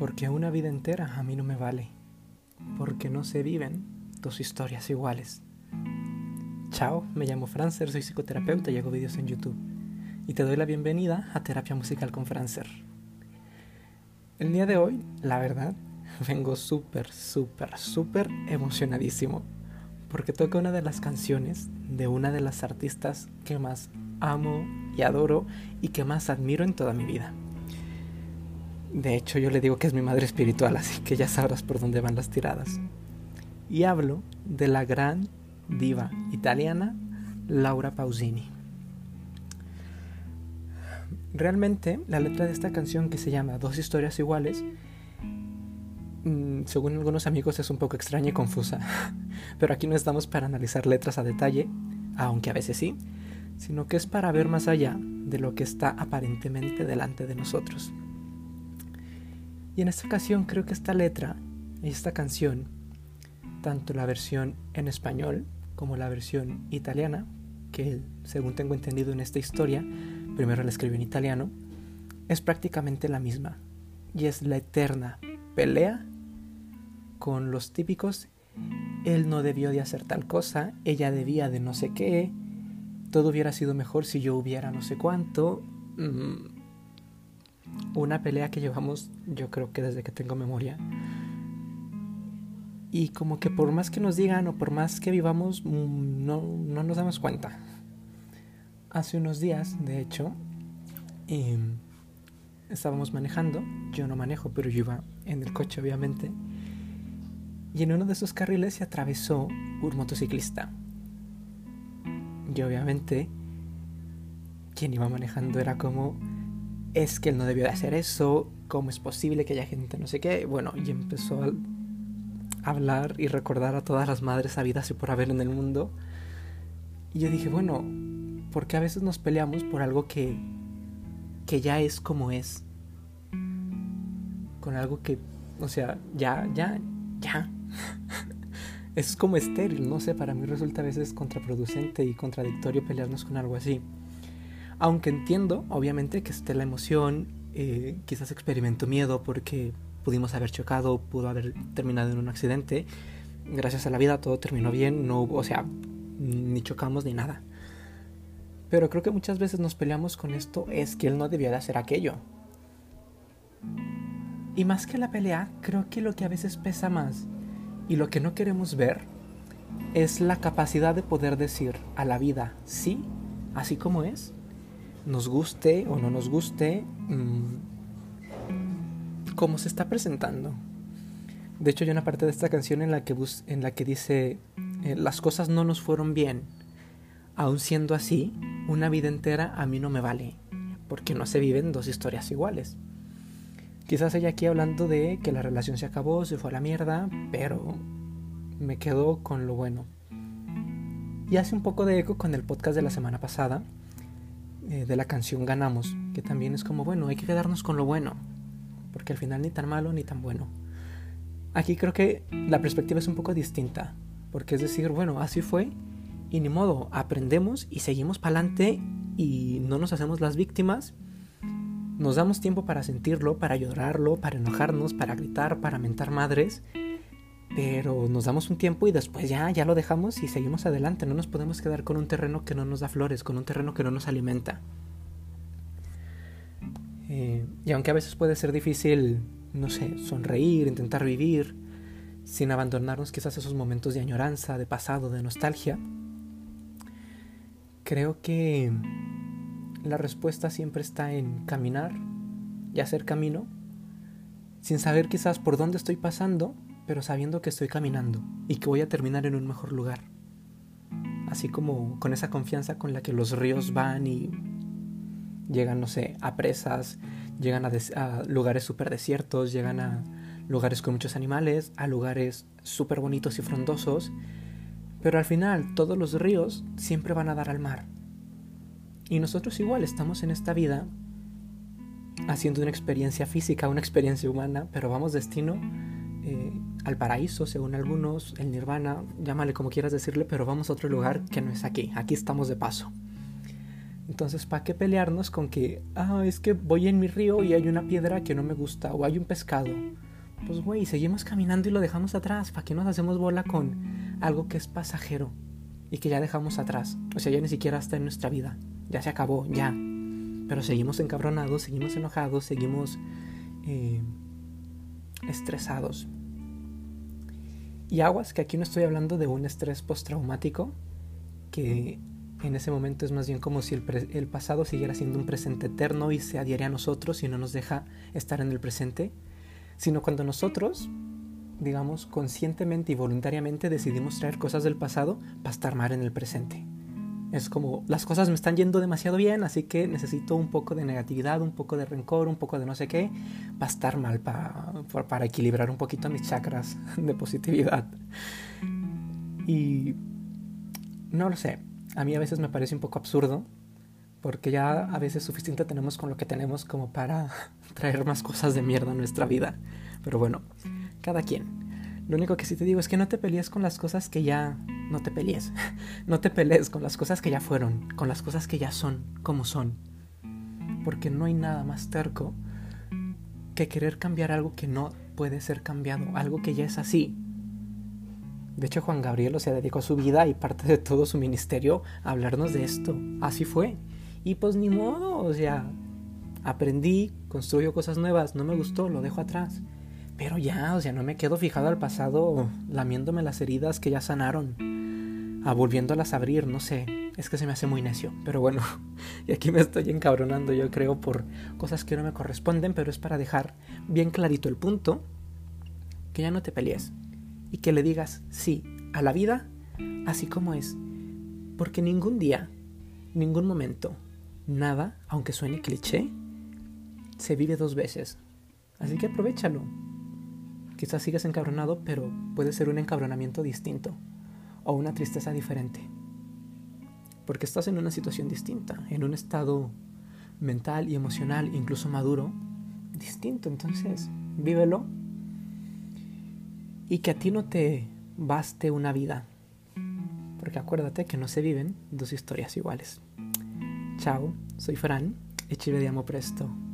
Porque una vida entera a mí no me vale, porque no se viven dos historias iguales. Chao, me llamo Francer, soy psicoterapeuta y hago vídeos en YouTube. Y te doy la bienvenida a Terapia Musical con Francer. El día de hoy, la verdad, vengo súper, súper, súper emocionadísimo. Porque toca una de las canciones de una de las artistas que más amo y adoro y que más admiro en toda mi vida. De hecho, yo le digo que es mi madre espiritual, así que ya sabrás por dónde van las tiradas. Y hablo de la gran diva italiana Laura Pausini. Realmente, la letra de esta canción que se llama Dos historias iguales, mm, según algunos amigos es un poco extraña y confusa, pero aquí no estamos para analizar letras a detalle, aunque a veces sí, sino que es para ver más allá de lo que está aparentemente delante de nosotros. Y en esta ocasión creo que esta letra, esta canción, tanto la versión en español como la versión italiana, que según tengo entendido en esta historia, primero la escribí en italiano, es prácticamente la misma. Y es la eterna pelea con los típicos, él no debió de hacer tal cosa, ella debía de no sé qué, todo hubiera sido mejor si yo hubiera no sé cuánto. Mm, una pelea que llevamos yo creo que desde que tengo memoria. Y como que por más que nos digan o por más que vivamos, mm, no, no nos damos cuenta. Hace unos días, de hecho, em, estábamos manejando, yo no manejo, pero yo iba en el coche obviamente, y en uno de esos carriles se atravesó un motociclista. Y obviamente, quien iba manejando era como, es que él no debió de hacer eso, cómo es posible que haya gente no sé qué, bueno, y empezó a hablar y recordar a todas las madres habidas y por haber en el mundo. Y yo dije, bueno, porque a veces nos peleamos por algo que, que ya es como es. Con algo que, o sea, ya, ya, ya. es como estéril, no sé, para mí resulta a veces contraproducente y contradictorio pelearnos con algo así. Aunque entiendo, obviamente, que esté la emoción, eh, quizás experimento miedo porque pudimos haber chocado, pudo haber terminado en un accidente. Gracias a la vida todo terminó bien, no hubo, o sea, ni chocamos ni nada. Pero creo que muchas veces nos peleamos con esto, es que él no debía de hacer aquello. Y más que la pelea, creo que lo que a veces pesa más y lo que no queremos ver es la capacidad de poder decir a la vida sí, así como es, nos guste o no nos guste, mm, como se está presentando. De hecho, hay una parte de esta canción en la que, en la que dice, eh, las cosas no nos fueron bien. Aun siendo así, una vida entera a mí no me vale, porque no se viven dos historias iguales. Quizás ella aquí hablando de que la relación se acabó, se fue a la mierda, pero me quedo con lo bueno. Y hace un poco de eco con el podcast de la semana pasada, eh, de la canción Ganamos, que también es como, bueno, hay que quedarnos con lo bueno, porque al final ni tan malo ni tan bueno. Aquí creo que la perspectiva es un poco distinta, porque es decir, bueno, así fue, y ni modo, aprendemos y seguimos para adelante y no nos hacemos las víctimas. Nos damos tiempo para sentirlo, para llorarlo, para enojarnos, para gritar, para mentar madres. Pero nos damos un tiempo y después ya, ya lo dejamos y seguimos adelante. No nos podemos quedar con un terreno que no nos da flores, con un terreno que no nos alimenta. Eh, y aunque a veces puede ser difícil, no sé, sonreír, intentar vivir, sin abandonarnos quizás esos momentos de añoranza, de pasado, de nostalgia, creo que la respuesta siempre está en caminar y hacer camino, sin saber quizás por dónde estoy pasando, pero sabiendo que estoy caminando y que voy a terminar en un mejor lugar. Así como con esa confianza con la que los ríos van y llegan, no sé, a presas, llegan a, lugares súper desiertos, llegan a lugares con muchos animales, a lugares súper bonitos y frondosos, pero al final todos los ríos siempre van a dar al mar. Y nosotros igual estamos en esta vida haciendo una experiencia física, una experiencia humana, pero vamos destino eh, al paraíso, según algunos, el nirvana, llámale como quieras decirle, pero vamos a otro lugar que no es aquí, aquí estamos de paso. Entonces, ¿para qué pelearnos con que, ah, es que voy en mi río y hay una piedra que no me gusta o hay un pescado? Pues, güey, seguimos caminando y lo dejamos atrás. ¿Para qué nos hacemos bola con algo que es pasajero y que ya dejamos atrás? O sea, ya ni siquiera está en nuestra vida. Ya se acabó, ya. Pero seguimos encabronados, seguimos enojados, seguimos eh, estresados. Y aguas, que aquí no estoy hablando de un estrés postraumático, que en ese momento es más bien como si el, pasado siguiera siendo un presente eterno y se adhiere a nosotros y no nos deja estar en el presente, sino cuando nosotros, digamos, conscientemente y voluntariamente decidimos traer cosas del pasado para estar mal en el presente. Es como, las cosas me están yendo demasiado bien, así que necesito un poco de negatividad, un poco de rencor, un poco de no sé qué, para estar mal, para equilibrar un poquito mis chakras de positividad. Y no lo sé, a mí a veces me parece un poco absurdo, porque ya a veces suficiente tenemos con lo que tenemos como para traer más cosas de mierda a nuestra vida. Pero bueno, cada quien. Lo único que sí te digo es que no te pelees con las cosas que ya... No te pelees. No te pelees con las cosas que ya fueron, con las cosas que ya son, como son. Porque no hay nada más terco que querer cambiar algo que no puede ser cambiado, algo que ya es así. De hecho, Juan Gabriel, o sea, dedicó su vida y parte de todo su ministerio a hablarnos de esto. Así fue. Y pues ni modo, o sea, aprendí, construyo cosas nuevas, no me gustó, lo dejo atrás. Pero ya, o sea, no me quedo fijado al pasado lamiéndome las heridas que ya sanaron, a volviéndolas a abrir, no sé. Es que se me hace muy necio, pero bueno, y aquí me estoy encabronando, yo creo, por cosas que no me corresponden, pero es para dejar bien clarito el punto, que ya no te pelees, y que le digas sí a la vida así como es. Porque ningún día, ningún momento, nada, aunque suene cliché, se vive dos veces. Así que aprovechalo. Quizás sigas encabronado, pero puede ser un encabronamiento distinto o una tristeza diferente. Porque estás en una situación distinta, en un estado mental y emocional, incluso maduro, distinto. Entonces, vívelo y que a ti no te baste una vida. Porque acuérdate que no se viven dos historias iguales. Chao, soy Fran, e ci vediamo presto.